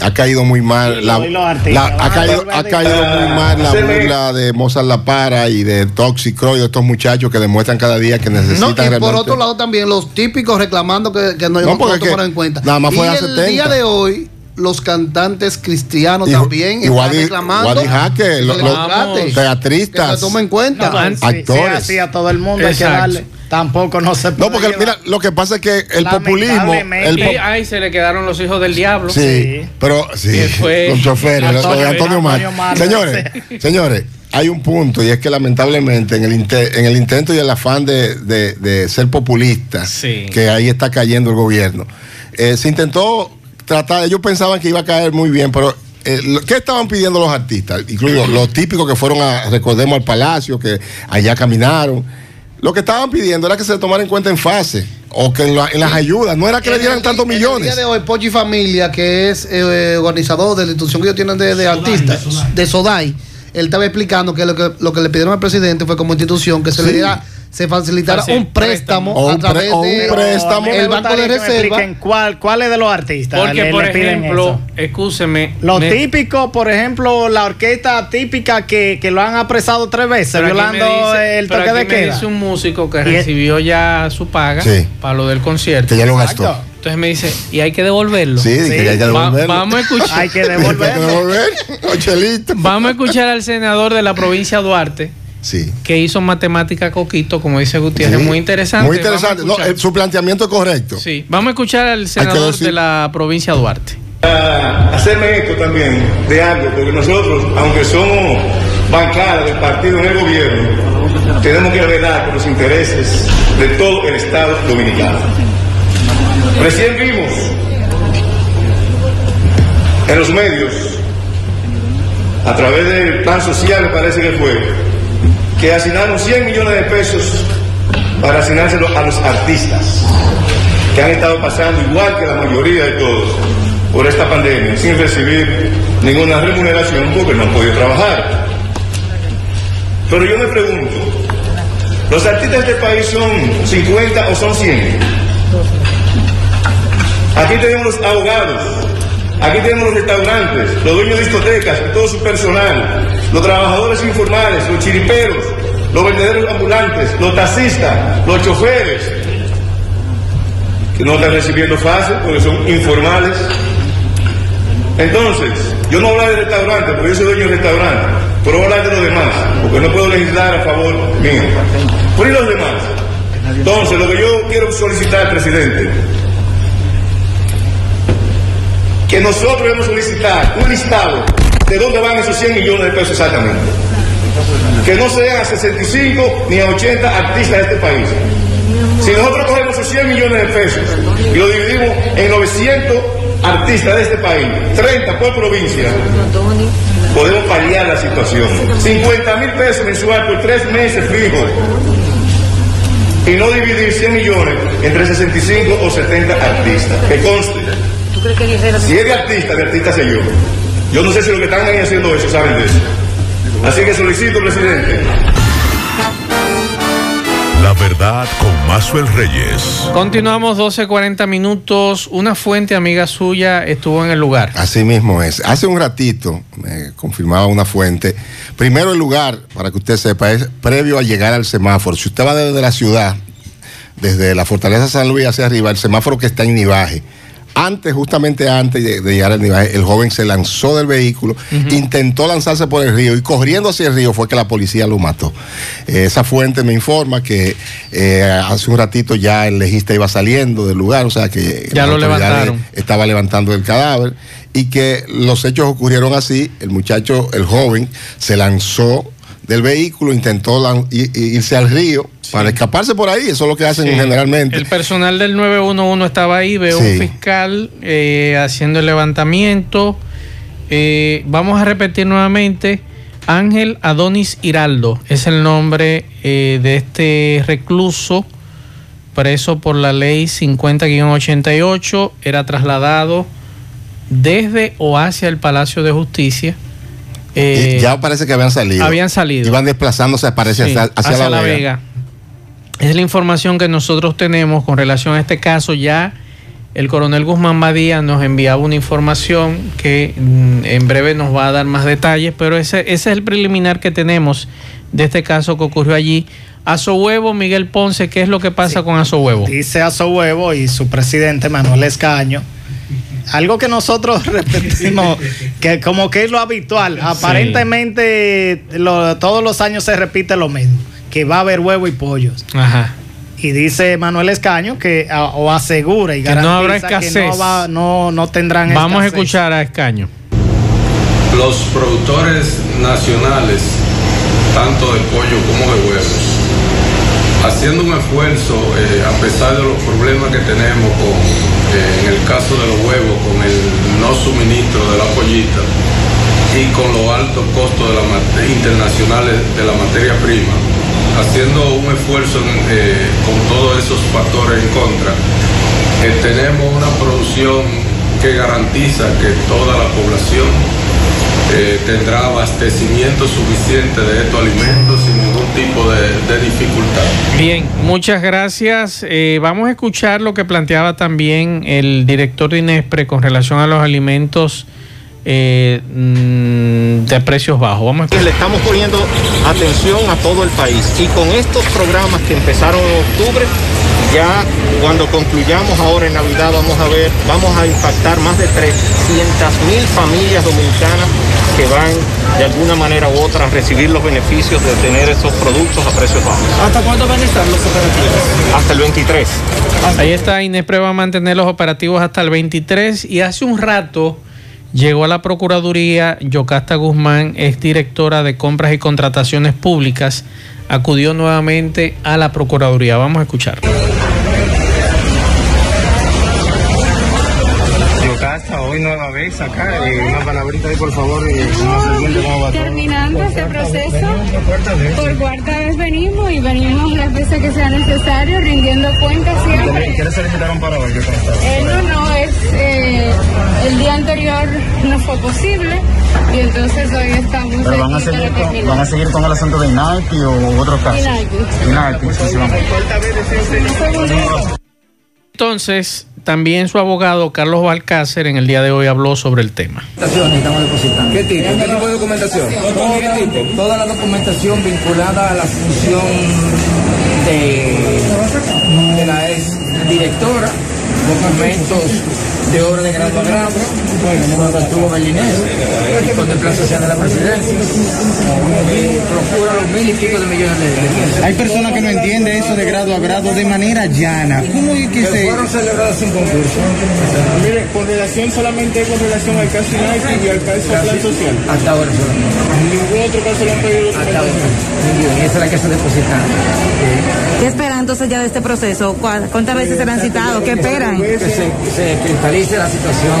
Ha caído muy mal. Y La, y la- ha, a caído, ha caído muy mal la le- burla de Mozart La Para y de Toxicro y de estos muchachos que demuestran cada día que No, necesitan y por otro lado también los típicos reclamando que, que no, No, no, porque no tomaron que en cuenta. nada más y fue a el 70. día de hoy, los cantantes cristianos Y- también y están Wadi- reclamando Wadi Jaque, que se lo- les trate, que teatristas, se tome en cuenta. No, actores. sí, así a todo el mundo hay que darle. Tampoco no se puede No, porque llevar. mira, lo que pasa es que el populismo. El Y ahí se le quedaron los hijos del diablo. Sí, Sí. pero sí, los choferes, lo- lo de Antonio- Antonio Mar. Antonio Mar, Señores, señores, hay un punto y es que lamentablemente en el, en el intento y el afán de, de- de ser populista, Sí. que ahí está cayendo el gobierno, eh, se intentó tratar, ellos pensaban que iba a caer muy bien, pero eh, ¿qué estaban pidiendo los artistas? Incluso los típicos que fueron a, recordemos, al palacio, que allá caminaron. Lo que estaban pidiendo era que se tomara en cuenta en fase o que en, la- en las ayudas, no era que le dieran tantos En el millones. día de hoy, Pochi Familia, que es eh, organizador de la institución que ellos tienen de, de artistas, de Sodai, él estaba explicando que lo, que lo que le pidieron al presidente fue como institución que se le diera, se facilitara Fácil, un préstamo, O un a través o un de préstamo. El Banco de Reserva. expliquen cuál, cuál es de los artistas. Porque, le- por le piden ejemplo, escúcheme. Lo me- típico, por ejemplo, la orquesta típica que, que lo han apresado tres veces, pero violando dice- el pero toque aquí de me queda. dice un músico que recibió ya su paga Sí. para lo del concierto. Que ya lo gastó. Exacto. Entonces me dice, y hay que devolverlo. Sí, que ya hay que Va- devolverlo. vamos a escuchar. Hay que que devolverlo. Vamos a escuchar al senador de la provincia de Duarte Sí. que hizo matemática Coquito, como dice Gutiérrez, Sí. muy interesante. Muy interesante. No, eh, su planteamiento es correcto. Sí, vamos a escuchar al que senador de la provincia de Duarte. a hacerme eco también de algo, porque nosotros, aunque somos bancada del partido en el gobierno, tenemos que velar por los intereses de todo el Estado dominicano. Recién vimos en los medios, a través del plan social, me parece que fue, que asignaron 100 millones de pesos para asignárselo a los artistas que han estado pasando igual que la mayoría de todos por esta pandemia sin recibir ninguna remuneración porque no han podido trabajar. Pero yo me pregunto, ¿los artistas de este país son 50 o son 100? Aquí tenemos los abogados, aquí tenemos los restaurantes, los dueños de discotecas todo su personal, los trabajadores informales, los chiriperos, los vendedores ambulantes, los taxistas, los choferes, que no están recibiendo fácil porque son informales. Entonces, yo no hablar de restaurante porque yo soy dueño de restaurante, pero voy a hablar de los demás, porque no puedo legislar a favor mío. ¿y los demás? Entonces, lo que yo quiero solicitar, presidente, que nosotros debemos solicitar un listado de dónde van esos 100 millones de pesos exactamente. Que no sean a 65 ni a 80 artistas de este país. Si nosotros cogemos esos 100 millones de pesos y lo dividimos en 900 artistas de este país, 30 por provincia, podemos paliar la situación. 50 mil pesos mensual por tres meses fijos y no dividir 100 millones entre 65 o 70 artistas. Que conste. Si es de artista, de artista sé yo. Yo no sé si los que están ahí haciendo eso saben de eso. Así que solicito, presidente, La verdad con Mazuel Reyes. Continuamos 12.40 minutos. Una fuente amiga suya estuvo en el lugar. Así mismo es. Hace un ratito me confirmaba una fuente. Primero el lugar, para que usted sepa, es previo a llegar al semáforo. Si usted va desde la ciudad, desde la Fortaleza San Luis hacia arriba, el semáforo que está en Nivaje. Antes, justamente antes de, de llegar al Nivaje, el joven se lanzó del vehículo, intentó lanzarse por el río y corriendo hacia el río fue que la policía lo mató. Eh, esa fuente me informa que eh, hace un ratito ya el legista iba saliendo del lugar, o sea que Ya las lo autoridades levantaron. estaba levantando el cadáver y que los hechos ocurrieron así. El muchacho, el joven, se lanzó del vehículo, intentó irse al río para escaparse por ahí. Eso es lo que hacen Sí. generalmente. El personal del 911 estaba ahí, veo Sí. un fiscal eh, haciendo el levantamiento. Eh, vamos a repetir nuevamente. Ángel Adonis Hiraldo es el nombre eh, de este recluso preso por la ley 50-88. Era trasladado desde o hacia el Palacio de Justicia. Eh, ya parece que habían salido. habían salido. Iban desplazándose, parece, Sí, hacia, hacia la, Vega. Es la información que nosotros tenemos con relación a este caso. Ya el coronel Guzmán Badía nos enviaba una información que mm, en breve nos va a dar más detalles, pero ese, ese es el preliminar que tenemos de este caso que ocurrió allí. Aso Huevo, Miguel Ponce, ¿qué es lo que pasa con Aso Huevo? Dice Aso Huevo y su presidente Manuel Escaño. Algo que nosotros repetimos, que como que es lo habitual. Aparentemente lo- todos los años se repite lo mismo, que va a haber huevo y pollos. Ajá. Y dice Manuel Escaño que a- o asegura y Que no garantiza habrá que escasez. no, va- no, no tendrán Vamos a escuchar a Escaño. Los productores nacionales, tanto de pollo como de huevos, haciendo un esfuerzo, eh, a pesar de los problemas que tenemos con, eh, en el caso de los huevos, con el no suministro de la pollita y con los altos costos internacionales de la materia prima, haciendo un esfuerzo eh, con todos esos factores en contra, eh, tenemos una producción que garantiza que toda la población eh, tendrá abastecimiento suficiente de estos alimentos sin ningún tipo de, de dificultad. Bien, muchas gracias. Eh, vamos a escuchar lo que planteaba también el director de Inespre con relación a los alimentos eh, mm, de precios bajos. Vamos a escuchar. Le estamos poniendo atención a todo el país y con estos programas que empezaron en octubre, ya cuando concluyamos ahora en Navidad vamos a ver, vamos a impactar más de 300 mil familias dominicanas que van de alguna manera u otra a recibir los beneficios de tener esos productos a precios bajos. ¿Hasta cuándo van a estar los operativos? Hasta el 23. Ahí está, Inespre va a mantener los operativos hasta el 23 y hace un rato llegó a la Procuraduría Yocasta Guzmán, es directora de compras y contrataciones públicas, acudió nuevamente a la Procuraduría. Vamos a escuchar. Hoy nueva vez acá, eh, una palabrita ahí por favor, eh. Terminando este proceso, por cuarta vez venimos y venimos las veces que sea necesario, rindiendo cuentas siempre. ¿Quiénes se limitaron para hoy? ¿Qué? Eh, no, no, es eh, el día anterior no fue posible y entonces hoy estamos Pero van a seguir con, terminar. van a seguir con el asunto de Nike o otros casos. Exclusivamente. Entonces, también su abogado Carlos Balcácer en el día de hoy habló sobre el tema. estamos depositando. ¿Qué tipo? ¿Qué tipo de documentación? Toda, toda la documentación vinculada a la función de, de la ex directora, documentos de obra de grado a grado, cuando estuvo Bellinés, y contemplación de la presidencia, y procura los mil y pico de millones de, de. Hay personas que no entienden eso de grado a grado de manera llana. ¿Cómo es que que se.? fueron celebradas sin concurso. Mire, con relación solamente con relación al caso Nike y al caso Plan Social. Hasta ahora solamente. Ningún otro caso le han pedido Hasta ahora. Y esa es la que se depositaron. ¿Qué esperan entonces ya de este proceso? ¿Cuá- ¿Cuántas veces serán citados? ¿Qué esperan? Que se, que se cristalice la situación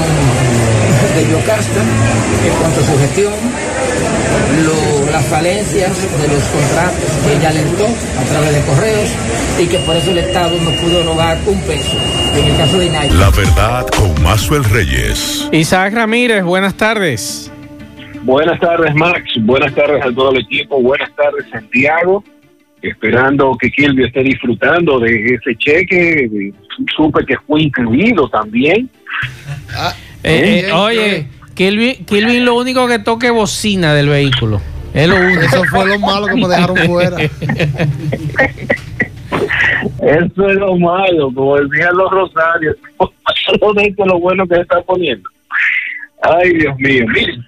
de Yocasta en cuanto a su gestión, lo- las falencias de los contratos que ella alentó a través de correos y que por eso el Estado no pudo robar un peso. En el caso de Nike. La verdad con Mazuel Reyes. Isaac Ramírez, buenas tardes. Buenas tardes, Max. Buenas tardes a todo el equipo. Buenas tardes, Santiago. Esperando que Kilby esté disfrutando de ese cheque. Supe que fue incluido también. Eh, eh, oye, Kilvin, Kilvin lo único que toque bocina del vehículo. Es lo único. Eso fue lo malo que me dejaron fuera. Eso es lo malo, como decían los rosarios. Lo de lo bueno que se está poniendo. Ay, Dios mío. Miren,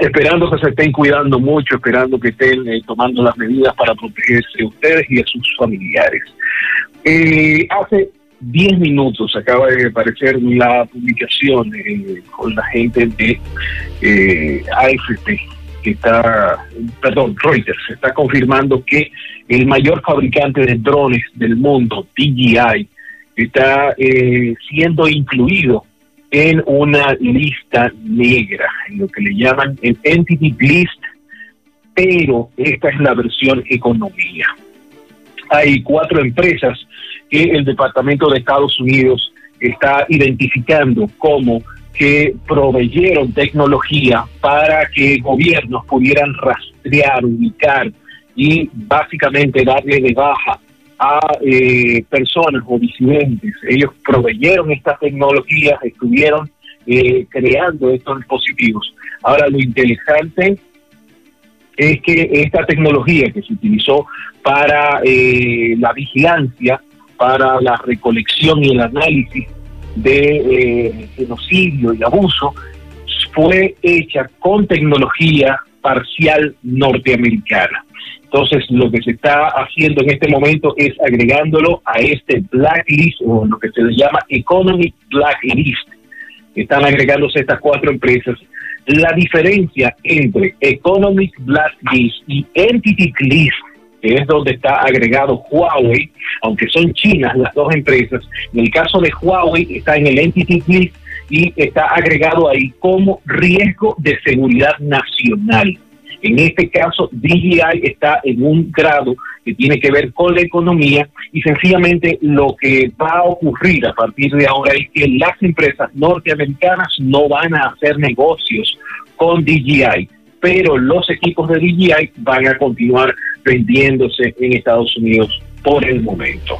esperando que se estén cuidando mucho, esperando que estén eh, tomando las medidas para protegerse ustedes y a sus familiares. Eh, hace 10 minutos acaba de aparecer la publicación eh, con la gente de eh, AFP, que está, perdón, Reuters, está confirmando que el mayor fabricante de drones del mundo, DJI, está eh, siendo incluido en una lista negra, en lo que le llaman el Entity List, pero esta es la versión economía. Hay cuatro empresas que el Departamento de Estados Unidos está identificando como que proveyeron tecnología para que gobiernos pudieran rastrear, ubicar y básicamente darle de baja a eh, personas o disidentes. Ellos proveyeron estas tecnologías, estuvieron eh, creando estos dispositivos. Ahora, lo interesante es que esta tecnología que se utilizó para eh, la vigilancia, para la recolección y el análisis de eh, genocidio y abuso, fue hecha con tecnología parcial norteamericana. Entonces, lo que se está haciendo en este momento es agregándolo a este blacklist o lo que se le llama economic blacklist. Están agregándose estas cuatro empresas. La diferencia entre economic blacklist y entity list, que es donde está agregado Huawei, aunque son chinas las dos empresas, en el caso de Huawei está en el entity list y está agregado ahí como riesgo de seguridad nacional. En este caso, DJI está en un grado que tiene que ver con la economía y sencillamente lo que va a ocurrir a partir de ahora es que las empresas norteamericanas no van a hacer negocios con DJI, pero los equipos de DJI van a continuar vendiéndose en Estados Unidos por el momento.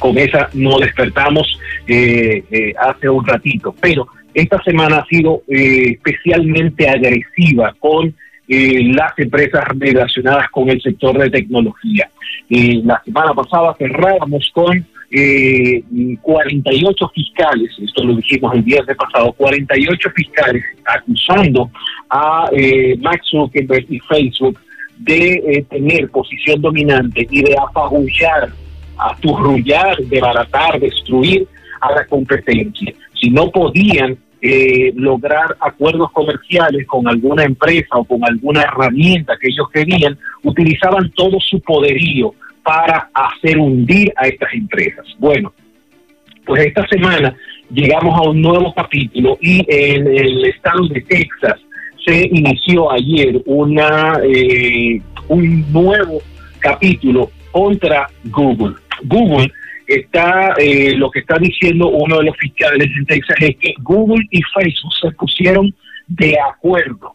Con esa no despertamos eh, eh, hace un ratito, pero esta semana ha sido eh, especialmente agresiva con las empresas relacionadas con el sector de tecnología. La semana pasada cerrábamos con eh, 48 fiscales, esto lo dijimos el viernes pasado, 48 fiscales acusando a eh, Max Zuckerberg y Facebook de eh, tener posición dominante y de apabullar, aturrullar, desbaratar, destruir a la competencia. Si no podían eh, lograr acuerdos comerciales con alguna empresa o con alguna herramienta que ellos querían, utilizaban todo su poderío para hacer hundir a estas empresas. Bueno, pues esta semana llegamos a un nuevo capítulo y en el estado de Texas se inició ayer una eh, un nuevo capítulo contra Google. Google está, eh, lo que está diciendo uno de los fiscales en Texas es que Google y Facebook se pusieron de acuerdo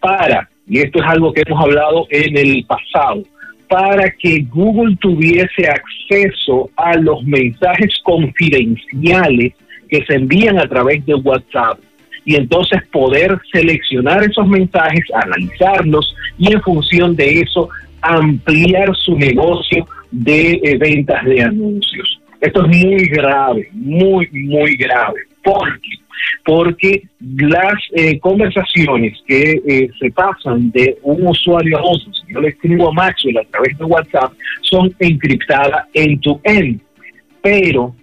para, y esto es algo que hemos hablado en el pasado, para que Google tuviese acceso a los mensajes confidenciales que se envían a través de WhatsApp y entonces poder seleccionar esos mensajes, analizarlos y en función de eso ampliar su negocio de eh, ventas de anuncios. Esto es muy grave, muy, muy grave. ¿Por qué? Porque las eh, conversaciones que eh, se pasan de un usuario a otro, si yo le escribo a Maxwell a través de WhatsApp, son encriptadas en tu end. Pero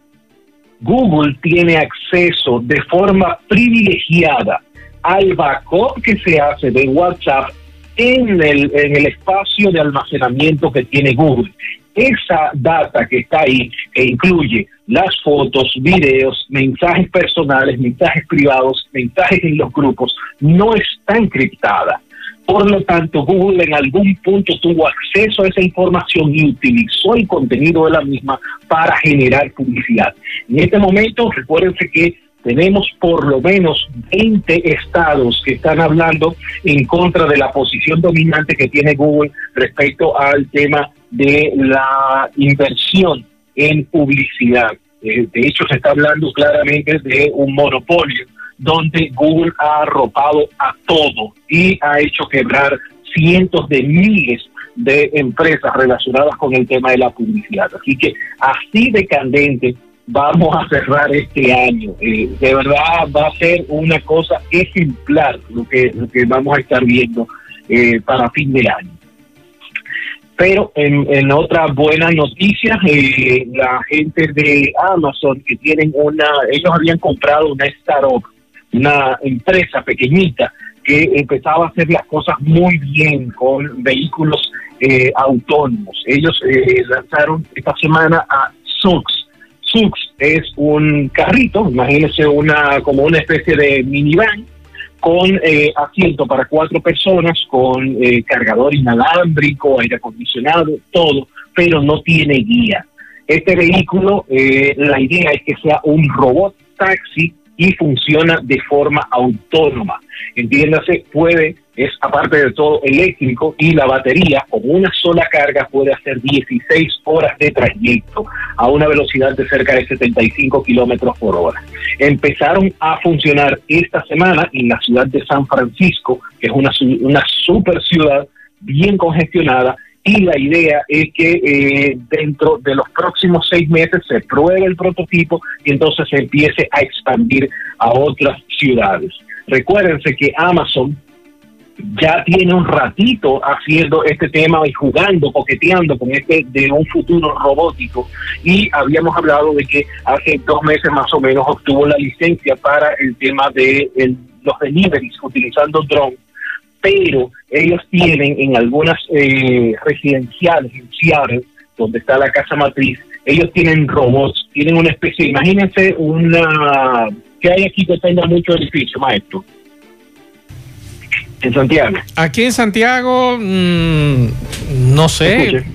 Google tiene acceso de forma privilegiada al backup que se hace de WhatsApp en el, en el espacio de almacenamiento que tiene Google. Esa data que está ahí, que incluye las fotos, videos, mensajes personales, mensajes privados, mensajes en los grupos, no está encriptada. Por lo tanto, Google en algún punto tuvo acceso a esa información y utilizó el contenido de la misma para generar publicidad. En este momento, recuérdense que tenemos por lo menos 20 estados que están hablando en contra de la posición dominante que tiene Google respecto al tema de la inversión en publicidad. Eh, de hecho, se está hablando claramente de un monopolio donde Google ha arropado a todo y ha hecho quebrar cientos de miles de empresas relacionadas con el tema de la publicidad. Así que así de candente vamos a cerrar este año. Eh, de verdad va a ser una cosa ejemplar lo que, lo que vamos a estar viendo eh, para fin de año. Pero en, en otras buenas noticias, eh, la gente de Amazon que tienen una, ellos habían comprado una startup, una empresa pequeñita que empezaba a hacer las cosas muy bien con vehículos autónomos. Ellos lanzaron esta semana a Sux, Sux es un carrito, imagínense una como una especie de minivan con eh, asiento para cuatro personas, con eh, cargador inalámbrico, aire acondicionado, todo, pero no tiene guía. Este vehículo, eh, la idea es que sea un robot taxi y funciona de forma autónoma. Entiéndase, puede, es aparte de todo eléctrico y la batería con una sola carga puede hacer 16 horas de trayecto a una velocidad de cerca de 75 kilómetros por hora. Empezaron a funcionar esta semana en la ciudad de San Francisco, que es una, una super ciudad bien congestionada y la idea es que eh, dentro de los próximos seis meses se pruebe el prototipo y entonces se empiece a expandir a otras ciudades. Recuérdense que Amazon ya tiene un ratito haciendo este tema y jugando, coqueteando con este de un futuro robótico y habíamos hablado de que hace dos meses más o menos obtuvo la licencia para el tema de los deliveries utilizando drones pero ellos tienen en algunas eh, residenciales en Seattle, donde está la casa matriz, ellos tienen robots, tienen una especie, imagínense una, que hay aquí que tenga mucho edificio, maestro. En Santiago. Aquí en Santiago, mm, no sé.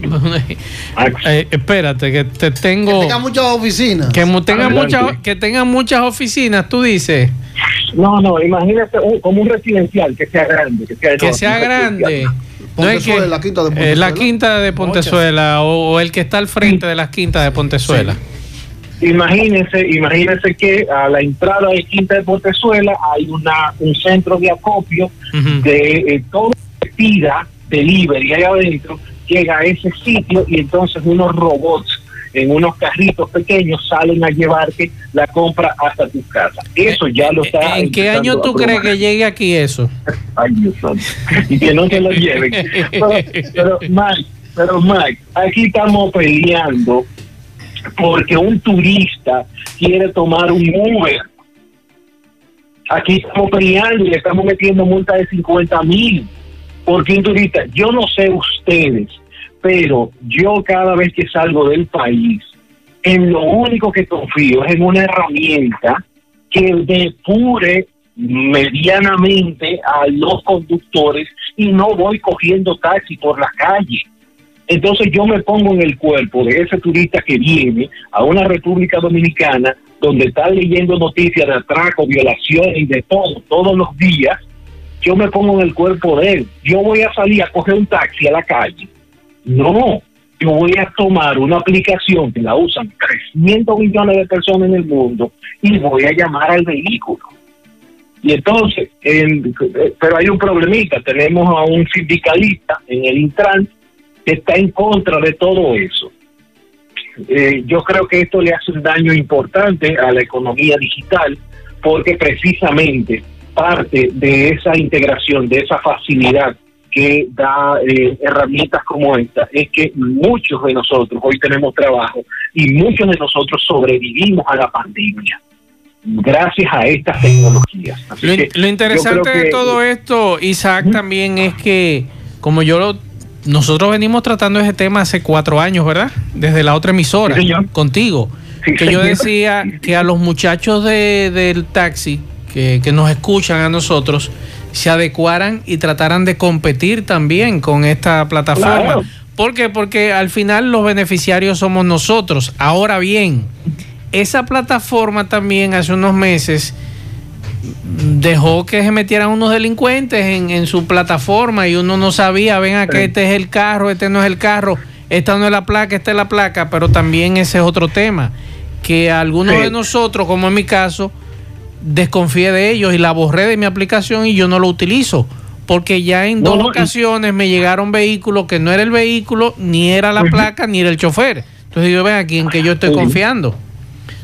Eh, espérate, que te tengo. Que tenga muchas oficinas. Que tenga, muchas, que tenga muchas oficinas, tú dices. No, no, imagínate como un residencial que sea grande. Que sea, que sea grande. No es que, la quinta de Pontezuela, la quinta de Pontezuela o, el que está al frente de las quintas de Pontezuela. Imagínense, imagínense que a la entrada de Quinta de Pontezuela hay una un centro de acopio de eh, todo que pida delivery ahí adentro llega a ese sitio y entonces unos robots en unos carritos pequeños salen a llevarte la compra hasta tu casa. Eso ya lo está. ¿En qué año tú crees que llegue aquí eso? Ay, Dios. Y que no se lo lleven. Pero, pero, Mike, pero Mike, aquí estamos peleando porque un turista quiere tomar un Uber. Aquí estamos peleando y le estamos metiendo multa de 50 mil. Porque un turista, yo no sé ustedes, pero yo cada vez que salgo del país, en lo único que confío es en una herramienta que depure medianamente a los conductores y no voy cogiendo taxi por la calle. Entonces yo me pongo en el cuerpo de ese turista que viene a una República Dominicana donde está leyendo noticias de atraco, violaciones y de todo, todos los días, yo me pongo en el cuerpo de él. Yo voy a salir a coger un taxi a la calle. No, yo voy a tomar una aplicación que la usan 300 millones de personas en el mundo y voy a llamar al vehículo. Y entonces, en- pero hay un problemita, tenemos a un sindicalista en el Intran está en contra de todo eso. Eh, yo creo que esto le hace un daño importante a la economía digital porque precisamente parte de esa integración, de esa facilidad que da eh, herramientas como esta, es que muchos de nosotros hoy tenemos trabajo y muchos de nosotros sobrevivimos a la pandemia gracias a estas tecnologías. Lo, interesante de todo esto, Isaac, también es que, como yo lo, nosotros venimos tratando ese tema hace cuatro años, ¿verdad? Desde la otra emisora, contigo. que yo decía que a los muchachos de- del taxi que, que nos escuchan a nosotros se adecuaran y trataran de competir también con esta plataforma. Claro. ¿Por qué? Porque al final los beneficiarios somos nosotros. Ahora bien, esa plataforma también hace unos meses dejó que se metieran unos delincuentes en, en su plataforma y uno no sabía, ven acá, este es el carro, este no es el carro, esta no es la placa, esta es la placa, pero también ese es otro tema, que algunos Sí. de nosotros, como en mi caso, desconfié de ellos y la borré de mi aplicación y yo no lo utilizo. Porque ya en No, dos no, ocasiones me llegaron vehículos que no era el vehículo, ni era la placa, ni era el chofer. Entonces yo ven aquí en que yo estoy Sí. confiando.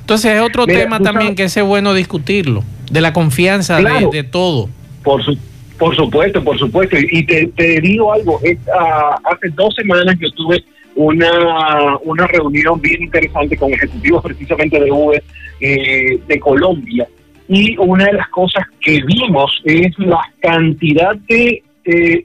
Entonces es otro Mira, tema también sabes- que es bueno discutirlo, de la confianza de- Claro. de, todo. Por, su- por supuesto, por supuesto. Y te, te digo algo, es, ah, hace dos semanas yo tuve una, una reunión bien interesante con ejecutivos precisamente de Uber eh, de Colombia. Y una de las cosas que vimos es la cantidad de eh,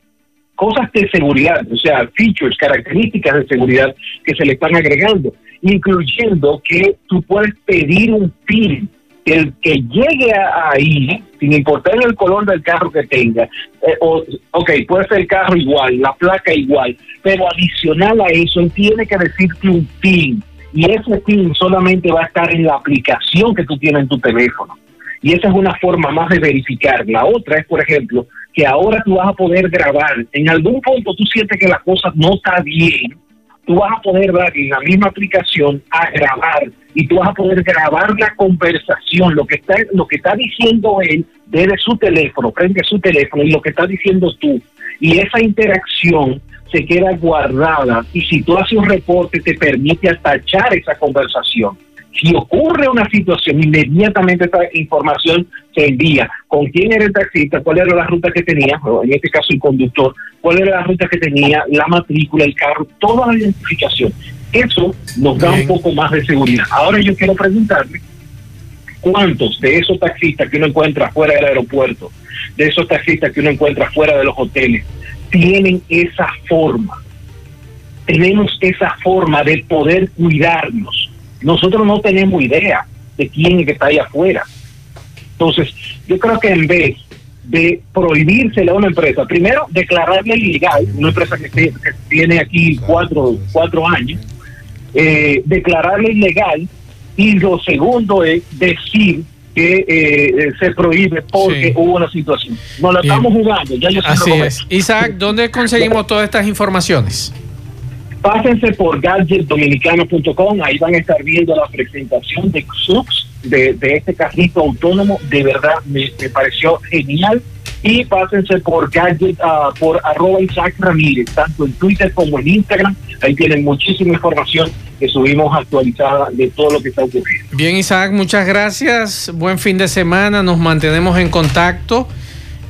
cosas de seguridad, o sea, features, características de seguridad que se le están agregando, incluyendo que tú puedes pedir un PIN el que llegue ahí, sin importar el color del carro que tenga, eh, o, ok, puede ser el carro igual, la placa igual, pero adicional a eso, él tiene que decirte un PIN, y ese PIN solamente va a estar en la aplicación que tú tienes en tu teléfono. Y esa es una forma más de verificar. La otra es, por ejemplo, que ahora tú vas a poder grabar. En algún punto tú sientes que la cosa no está bien, tú vas a poder dar en la misma aplicación a grabar y tú vas a poder grabar la conversación, lo que está, lo que está diciendo él desde su teléfono, prende su teléfono y lo que está diciendo tú. Y esa interacción se queda guardada y si tú haces un reporte te permite tachar esa conversación. Si ocurre una situación, inmediatamente esta información se envía. ¿Con quién era el taxista? ¿Cuál era la ruta que tenía? O en este caso el conductor. ¿Cuál era la ruta que tenía? La matrícula, el carro, toda la identificación. Eso nos da un poco más de seguridad. Ahora yo quiero preguntarle, ¿cuántos de esos taxistas que uno encuentra fuera del aeropuerto, de esos taxistas que uno encuentra fuera de los hoteles, tienen esa forma? Tenemos esa forma de poder cuidarnos. Nosotros no tenemos idea de quién es que está ahí afuera. Entonces, yo creo que en vez de prohibírsele a una empresa, primero declararle ilegal, una empresa que, tiene aquí cuatro, cuatro años, eh, declararle ilegal, y lo segundo es decir que eh, eh, se prohíbe porque hubo una situación. Nos la Bien. estamos jugando, ya yo Así es. Isaac, ¿dónde conseguimos todas estas informaciones? Pásense por gadgetdominicano.com, ahí van a estar viendo la presentación de Xux, de, de este carrito autónomo, de verdad me, me pareció genial. Y pásense por gadget, ah, por arroba Isaac Ramírez, tanto en Twitter como en Instagram, Ahí tienen muchísima información que subimos actualizada de todo lo que está ocurriendo. Bien, Isaac, muchas gracias. Buen fin de semana. Nos mantenemos en contacto.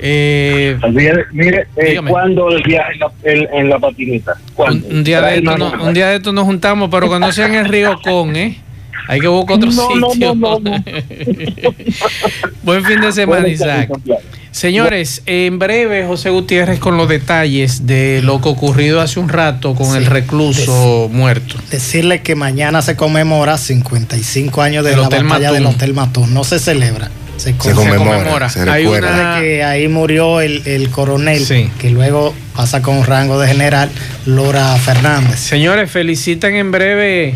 Eh, Mire, mire eh. ¿cuándo el viaje en la, el- en la patineta? ¿Cuándo? un, día de esto no- un día de esto nos juntamos, pero cuando sea en el Río Con, ¿eh? Hay que buscar otro No, no, sitio. no, no, Buen fin de semana, Isaac. Señores, en breve José Gutiérrez con los detalles de lo que ocurrido hace un rato con el recluso muerto. Decirle que mañana se conmemora 55 años de El la Hotel batalla Matún. del Hotel Matún. No se celebra. Se, Se conmemora, se Hay una- Recuerde que ahí murió el, el coronel, Sí. que luego pasa con rango de general, Lora Fernández. Señores, felicitan en breve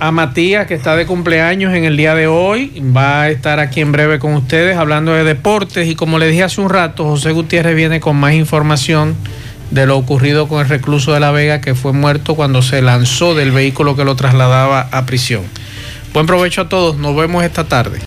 a Matías, que está de cumpleaños en el día de hoy. Va a estar aquí en breve con ustedes hablando de deportes. Y como les dije hace un rato, José Gutiérrez viene con más información de lo ocurrido con el recluso de La Vega, que fue muerto cuando se lanzó del vehículo que lo trasladaba a prisión. Buen provecho a todos. Nos vemos esta tarde.